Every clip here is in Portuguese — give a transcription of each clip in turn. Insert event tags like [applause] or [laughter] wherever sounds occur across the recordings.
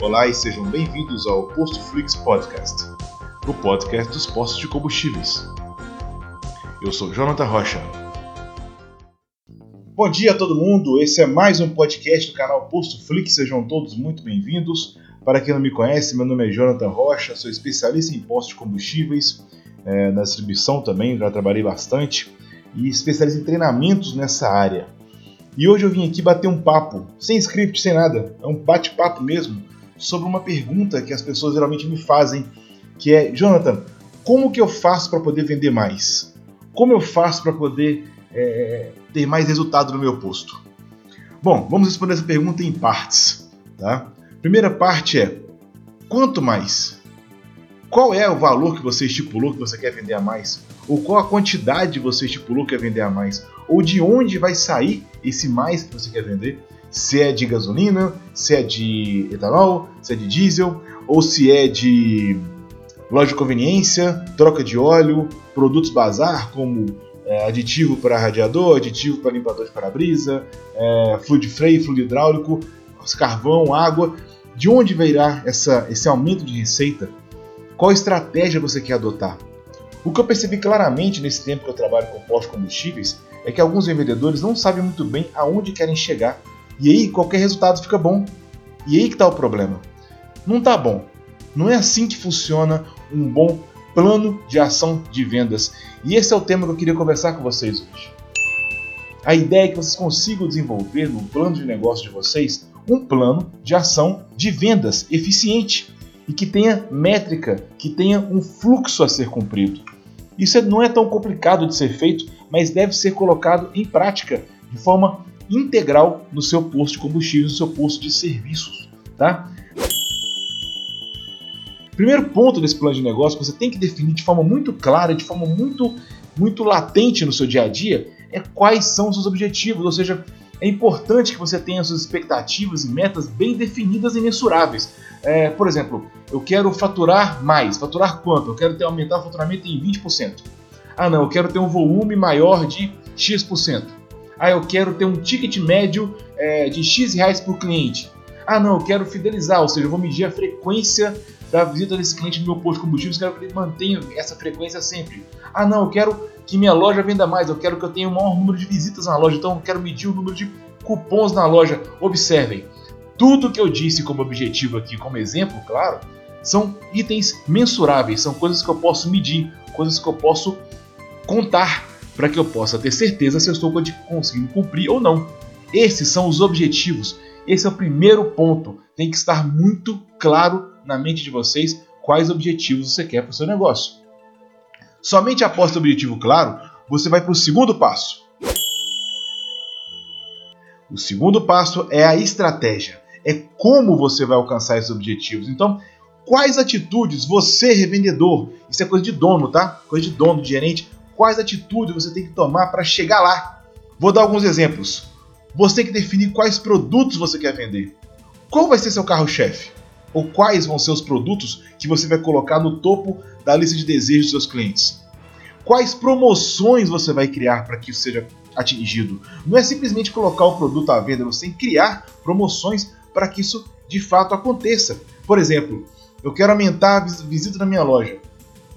Olá e sejam bem-vindos ao Posto Flix Podcast, o podcast dos postos de combustíveis. Eu sou Jonathan Rocha. Bom dia a todo mundo, esse é mais um podcast do canal Posto Flix, sejam todos muito bem-vindos. Para quem não me conhece, meu nome é Jonathan Rocha, sou especialista em postos de combustíveis, é, na distribuição também, já trabalhei bastante, e especialista em treinamentos nessa área. E hoje eu vim aqui bater um papo, sem script, sem nada, é um bate-papo mesmo, sobre uma pergunta que as pessoas geralmente me fazem, que é, Jonathan, como que eu faço para poder vender mais? Como eu faço para poder é, ter mais resultado no meu posto? Bom, vamos responder essa pergunta em partes. Tá? Primeira parte é, quanto mais? Qual é o valor que você estipulou que você quer vender a mais? Ou qual a quantidade você estipulou que quer vender a mais? Ou de onde vai sair esse mais que você quer vender? Se é de gasolina, se é de etanol, se é de diesel, ou se é de loja de conveniência, troca de óleo, produtos bazar como é, aditivo para radiador, aditivo para limpador de para-brisa, é, fluido freio, fluido hidráulico, carvão, água. De onde virá essa, esse aumento de receita? Qual estratégia você quer adotar? O que eu percebi claramente nesse tempo que eu trabalho com postos combustíveis é que alguns vendedores não sabem muito bem aonde querem chegar. E aí qualquer resultado fica bom. E aí que está o problema. Não está bom. Não é assim que funciona um bom plano de ação de vendas. E esse é o tema que eu queria conversar com vocês hoje. A ideia é que vocês consigam desenvolver no plano de negócio de vocês um plano de ação de vendas eficiente e que tenha métrica, que tenha um fluxo a ser cumprido. Isso não é tão complicado de ser feito, mas deve ser colocado em prática de forma integral no seu posto de combustível, no seu posto de serviços, tá? Primeiro ponto desse plano de negócio que você tem que definir de forma muito clara, de forma muito, muito latente no seu dia a dia, é quais são os seus objetivos, ou seja, é importante que você tenha suas expectativas e metas bem definidas e mensuráveis. É, por exemplo, eu quero faturar mais. Faturar quanto? Eu quero ter aumentar o faturamento em 20%. Ah, não, eu quero ter um volume maior de X%. Ah, eu quero ter um ticket médio é, de X reais por cliente. Ah, não, eu quero fidelizar, ou seja, eu vou medir a frequência da visita desse cliente no meu posto de combustíveis, quero que ele mantenha essa frequência sempre. Ah, não, eu quero que minha loja venda mais, eu quero que eu tenha o maior número de visitas na loja, então eu quero medir o número de cupons na loja. Observem, tudo que eu disse como objetivo aqui, como exemplo, claro, são itens mensuráveis, são coisas que eu posso medir, coisas que eu posso contar para que eu possa ter certeza se eu estou conseguindo cumprir ou não. Esses são os objetivos. Esse é o primeiro ponto. Tem que estar muito claro na mente de vocês quais objetivos você quer para o seu negócio. Somente após o objetivo claro, você vai para o segundo passo. O segundo passo é a estratégia é como você vai alcançar esses objetivos. Então, quais atitudes você, revendedor, isso é coisa de dono, tá? Coisa de dono, de gerente, quais atitudes você tem que tomar para chegar lá? Vou dar alguns exemplos. Você tem que definir quais produtos você quer vender. Qual vai ser seu carro-chefe? Ou quais vão ser os produtos que você vai colocar no topo da lista de desejos dos seus clientes? Quais promoções você vai criar para que isso seja atingido? Não é simplesmente colocar o produto à venda, você tem que criar promoções para que isso de fato aconteça. Por exemplo, eu quero aumentar a visita na minha loja.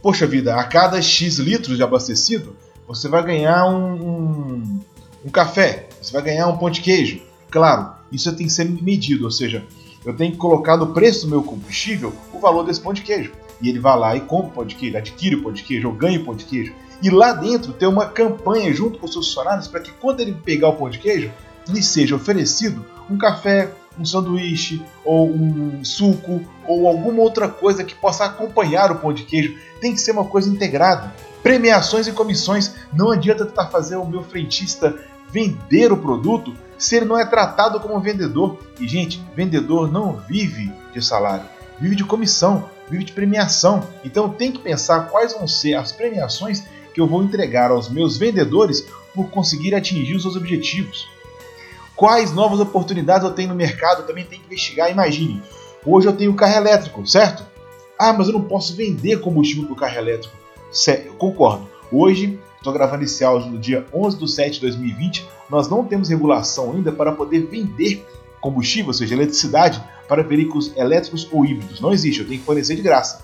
Poxa vida, a cada X litros de abastecido, você vai ganhar um, um, um café, você vai ganhar um pão de queijo. Claro, isso tem que ser medido, ou seja, eu tenho que colocar no preço do meu combustível o valor desse pão de queijo. E ele vai lá e compra o pão de queijo, adquire o pão de queijo, ou ganha o pão de queijo. E lá dentro tem uma campanha junto com os seus funcionários para que quando ele pegar o pão de queijo, lhe seja oferecido um café, um sanduíche, ou um suco, ou alguma outra coisa que possa acompanhar o pão de queijo. Tem que ser uma coisa integrada. Premiações e comissões. Não adianta tentar fazer o meu frentista vender o produto se ele não é tratado como vendedor. E, gente, vendedor não vive de salário, vive de comissão, vive de premiação. Então tem que pensar quais vão ser as premiações que eu vou entregar aos meus vendedores por conseguir atingir os seus objetivos. Quais novas oportunidades eu tenho no mercado? Eu também tenho que investigar. Imagine, hoje eu tenho carro elétrico, certo? Ah, mas eu não posso vender combustível para o carro elétrico. Certo, concordo. Hoje, estou gravando esse áudio no dia 11 de 7 de 2020, nós não temos regulação ainda para poder vender combustível, ou seja, eletricidade, para veículos elétricos ou híbridos. Não existe, eu tenho que fornecer de graça.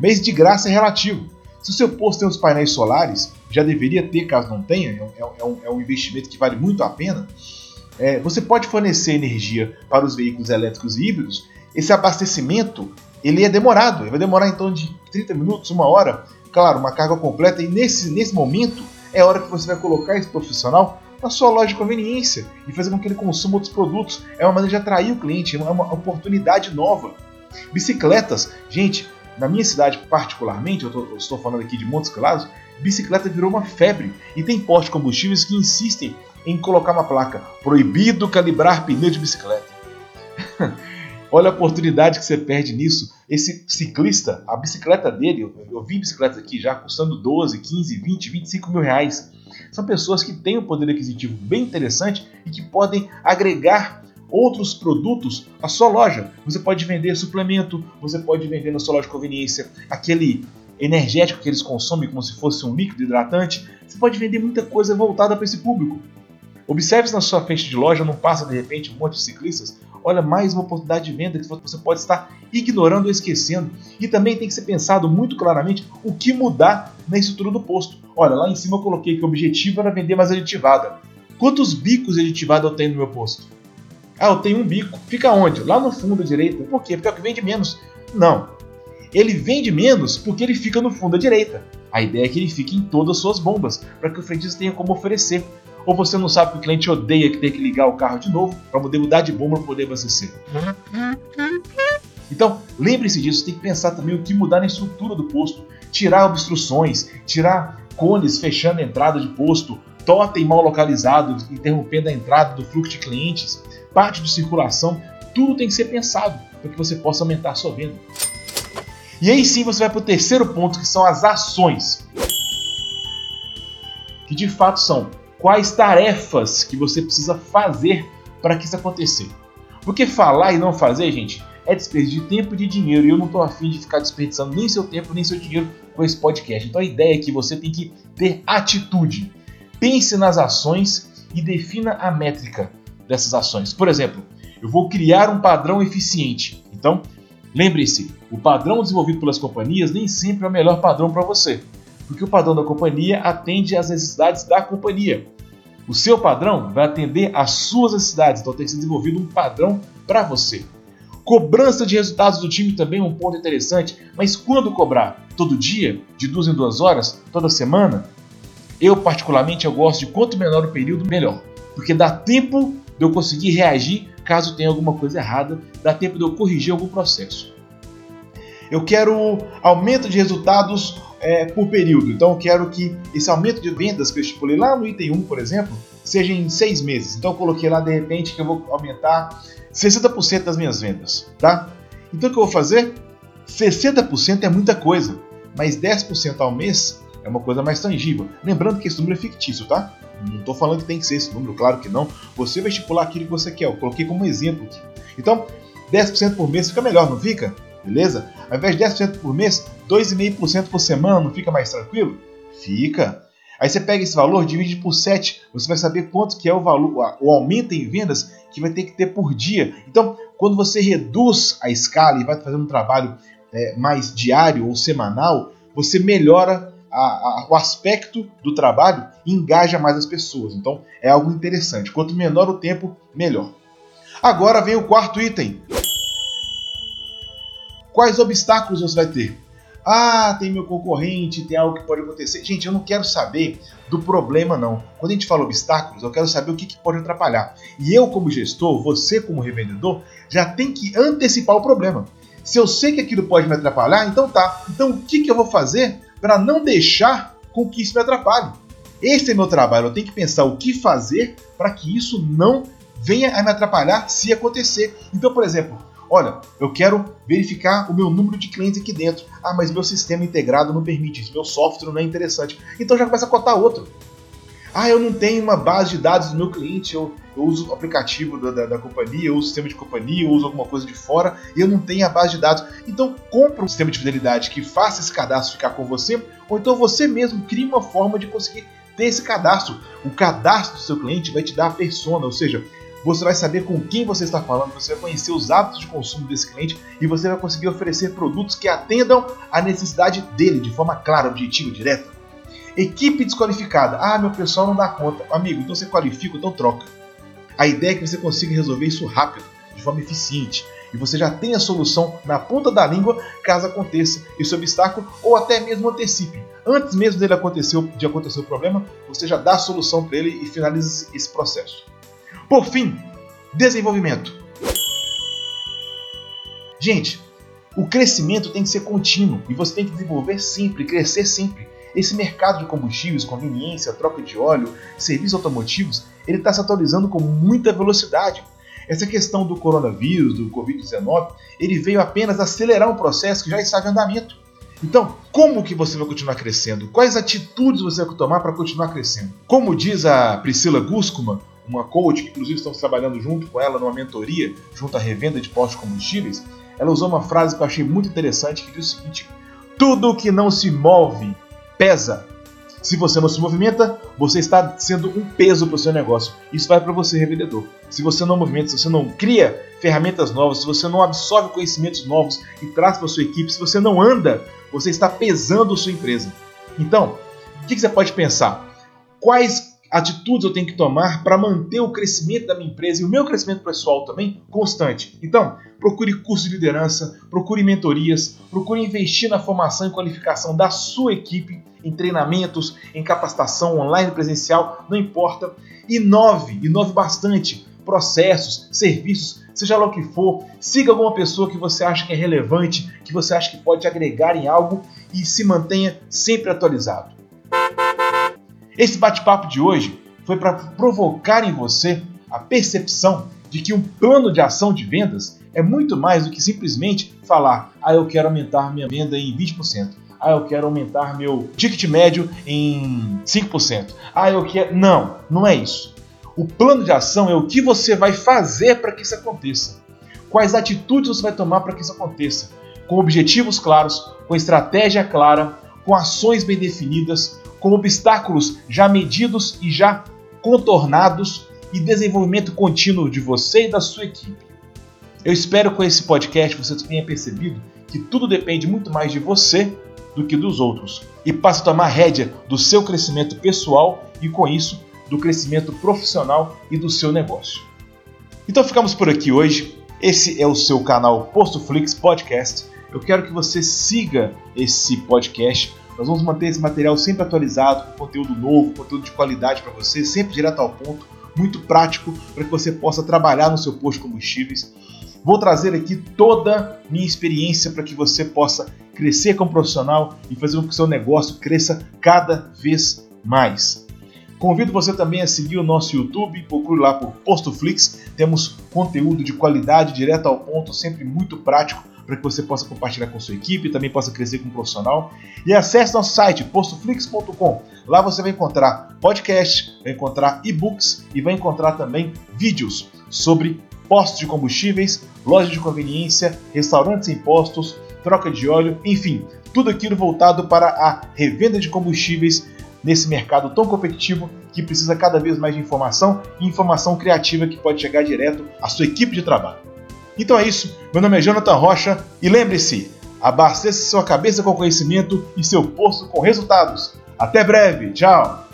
Mas de graça é relativo. Se o seu posto tem os painéis solares, já deveria ter, caso não tenha, é, é, um, é um, investimento que vale muito a pena. É, você pode fornecer energia para os veículos elétricos e híbridos. Esse abastecimento ele é demorado, ele vai demorar então de 30 minutos, uma hora, claro, uma carga completa. E nesse, nesse momento é a hora que você vai colocar esse profissional na sua loja de conveniência e fazer com que ele consuma outros produtos. É uma maneira de atrair o cliente, é uma oportunidade nova. Bicicletas, gente, na minha cidade particularmente, eu, tô, eu estou falando aqui de Montes Claros, bicicleta virou uma febre e tem postos de combustíveis que insistem em colocar uma placa proibido calibrar pneu de bicicleta. [laughs] Olha a oportunidade que você perde nisso. Esse ciclista, a bicicleta dele, eu, eu vi bicicletas aqui já custando 12, 15, 20, 25 mil reais. São pessoas que têm um poder aquisitivo bem interessante e que podem agregar outros produtos à sua loja. Você pode vender suplemento, você pode vender na sua loja de conveniência aquele energético que eles consomem como se fosse um líquido hidratante. Você pode vender muita coisa voltada para esse público. Observe se na sua frente de loja não passa de repente um monte de ciclistas. Olha, mais uma oportunidade de venda que você pode estar ignorando ou esquecendo. E também tem que ser pensado muito claramente o que mudar na estrutura do posto. Olha, lá em cima eu coloquei que o objetivo era vender mais aditivada. Quantos bicos de aditivada eu tenho no meu posto? Ah, eu tenho um bico. Fica onde? Lá no fundo à direita. Por quê? Porque é o que vende menos. Não. Ele vende menos porque ele fica no fundo à direita. A ideia é que ele fique em todas as suas bombas, para que o frentista tenha como oferecer. Ou você não sabe que o cliente odeia que tem que ligar o carro de novo para poder mudar de bomba para poder abastecer. Então, lembre-se disso, tem que pensar também o que mudar na estrutura do posto, tirar obstruções, tirar cones fechando a entrada de posto, totem mal localizado, interrompendo a entrada do fluxo de clientes, parte de circulação, tudo tem que ser pensado para que você possa aumentar a sua venda. E aí sim você vai para o terceiro ponto, que são as ações. Que de fato são quais tarefas que você precisa fazer para que isso acontecer. Porque falar e não fazer, gente, é desperdício de tempo e de dinheiro. E eu não estou afim de ficar desperdiçando nem seu tempo nem seu dinheiro com esse podcast. Então a ideia é que você tem que ter atitude. Pense nas ações e defina a métrica dessas ações. Por exemplo, eu vou criar um padrão eficiente. Então, lembre-se, o padrão desenvolvido pelas companhias nem sempre é o melhor padrão para você, porque o padrão da companhia atende às necessidades da companhia. O seu padrão vai atender às suas necessidades, então tem que ser desenvolvido um padrão para você. Cobrança de resultados do time também é um ponto interessante, mas quando cobrar? Todo dia? De duas em duas horas? Toda semana? Eu, particularmente, eu gosto de quanto menor o período, melhor. Porque dá tempo de eu conseguir reagir caso tenha alguma coisa errada, dá tempo de eu corrigir algum processo. Eu quero aumento de resultados é, por período, então eu quero que esse aumento de vendas que eu estipulei lá no item 1, por exemplo, seja em seis meses. Então eu coloquei lá de repente que eu vou aumentar 60% das minhas vendas, tá? Então o que eu vou fazer? 60% é muita coisa, mas 10% ao mês é uma coisa mais tangível. Lembrando que esse número é fictício, tá? Não estou falando que tem que ser esse número, claro que não. Você vai estipular aquilo que você quer. Eu coloquei como exemplo aqui. Então, 10% por mês fica melhor, não fica? Beleza? Ao invés de 10% por mês, 2,5% por semana, não fica mais tranquilo? Fica. Aí você pega esse valor, divide por 7, você vai saber quanto que é o valor, o aumento em vendas que vai ter que ter por dia. Então, quando você reduz a escala e vai fazendo um trabalho é, mais diário ou semanal, você melhora a, a, o aspecto do trabalho engaja mais as pessoas. Então é algo interessante. Quanto menor o tempo, melhor. Agora vem o quarto item. Quais obstáculos você vai ter? Ah, tem meu concorrente, tem algo que pode acontecer. Gente, eu não quero saber do problema, não. Quando a gente fala obstáculos, eu quero saber o que, que pode atrapalhar. E eu, como gestor, você, como revendedor, já tem que antecipar o problema. Se eu sei que aquilo pode me atrapalhar, então tá. Então o que, que eu vou fazer para não deixar com que isso me atrapalhe. Esse é meu trabalho, eu tenho que pensar o que fazer para que isso não venha a me atrapalhar se acontecer. Então, por exemplo, olha, eu quero verificar o meu número de clientes aqui dentro. Ah, mas meu sistema integrado não permite isso, meu software não é interessante. Então já começa a cotar outro. Ah, eu não tenho uma base de dados do meu cliente, eu, eu uso o aplicativo da, da, da, companhia, eu uso o sistema de companhia, eu uso alguma coisa de fora e eu não tenho a base de dados. Então, compra um sistema de fidelidade que faça esse cadastro ficar com você, ou então você mesmo cria uma forma de conseguir ter esse cadastro. O cadastro do seu cliente vai te dar a persona, ou seja, você vai saber com quem você está falando, você vai conhecer os hábitos de consumo desse cliente e você vai conseguir oferecer produtos que atendam à necessidade dele de forma clara, objetiva, direta. Equipe desqualificada. Ah, meu pessoal não dá conta. Amigo, então você qualifica, então troca. A ideia é que você consiga resolver isso rápido, de forma eficiente, e você já tem a solução na ponta da língua caso aconteça esse obstáculo ou até mesmo antecipe. Antes mesmo dele acontecer, de acontecer o problema, você já dá a solução para ele e finaliza esse processo. Por fim, desenvolvimento. Gente, o crescimento tem que ser contínuo e você tem que desenvolver sempre, crescer sempre. Esse mercado de combustíveis, conveniência, troca de óleo, serviços automotivos, ele está se atualizando com muita velocidade. Essa questão do coronavírus, do Covid-19, ele veio apenas acelerar um processo que já estava em andamento. Então, como que você vai continuar crescendo? Quais atitudes você vai tomar para continuar crescendo? Como diz a Priscila Guscuma, uma coach que inclusive estamos trabalhando junto com ela numa mentoria junto à revenda de postos de combustíveis, ela usou uma frase que eu achei muito interessante que diz o seguinte: tudo que não se move pesa. Se você não se movimenta, você está sendo um peso para o seu negócio. Isso vai para você, revendedor. Se você não movimenta, se você não cria ferramentas novas, se você não absorve conhecimentos novos e traz para sua equipe, se você não anda, você está pesando sua empresa. Então, o que você pode pensar? Quais atitudes eu tenho que tomar para manter o crescimento da minha empresa e o meu crescimento pessoal também constante. Então, procure curso de liderança, procure mentorias, procure investir na formação e qualificação da sua equipe, em treinamentos, em capacitação online presencial, não importa. Inove, inove bastante. Processos, serviços, seja lá o que for, siga alguma pessoa que você acha que é relevante, que você acha que pode agregar em algo e se mantenha sempre atualizado. Esse bate-papo de hoje foi para provocar em você a percepção de que um plano de ação de vendas é muito mais do que simplesmente falar: ah, eu quero aumentar minha venda em 20%. Ah, eu quero aumentar meu ticket médio em 5%. Ah, eu quero. Não, não é isso. O plano de ação é o que você vai fazer para que isso aconteça. Quais atitudes você vai tomar para que isso aconteça? Com objetivos claros, com estratégia clara, com ações bem definidas, com obstáculos já medidos e já contornados e desenvolvimento contínuo de você e da sua equipe. Eu espero que com esse podcast você tenha percebido que tudo depende muito mais de você do que dos outros e passe a tomar rédea do seu crescimento pessoal e com isso do crescimento profissional e do seu negócio. Então ficamos por aqui hoje. Esse é o seu canal Posto Flix Podcast. Eu quero que você siga esse podcast nós vamos manter esse material sempre atualizado, com conteúdo novo, conteúdo de qualidade para você, sempre direto ao ponto, muito prático para que você possa trabalhar no seu posto de combustíveis. Vou trazer aqui toda minha experiência para que você possa crescer como profissional e fazer com que o seu negócio cresça cada vez mais. Convido você também a seguir o nosso YouTube, procure lá por PostoFlix. Temos conteúdo de qualidade, direto ao ponto, sempre muito prático para que você possa compartilhar com sua equipe e também possa crescer como profissional. E acesse nosso site postoflix.com. Lá você vai encontrar podcast, vai encontrar e-books e vai encontrar também vídeos sobre postos de combustíveis, lojas de conveniência, restaurantes sem postos, troca de óleo, enfim, tudo aquilo voltado para a revenda de combustíveis nesse mercado tão competitivo que precisa cada vez mais de informação e informação criativa que pode chegar direto à sua equipe de trabalho. Então é isso, meu nome é Jonathan Rocha e lembre-se, abasteça sua cabeça com conhecimento e seu posto com resultados. Até breve, tchau!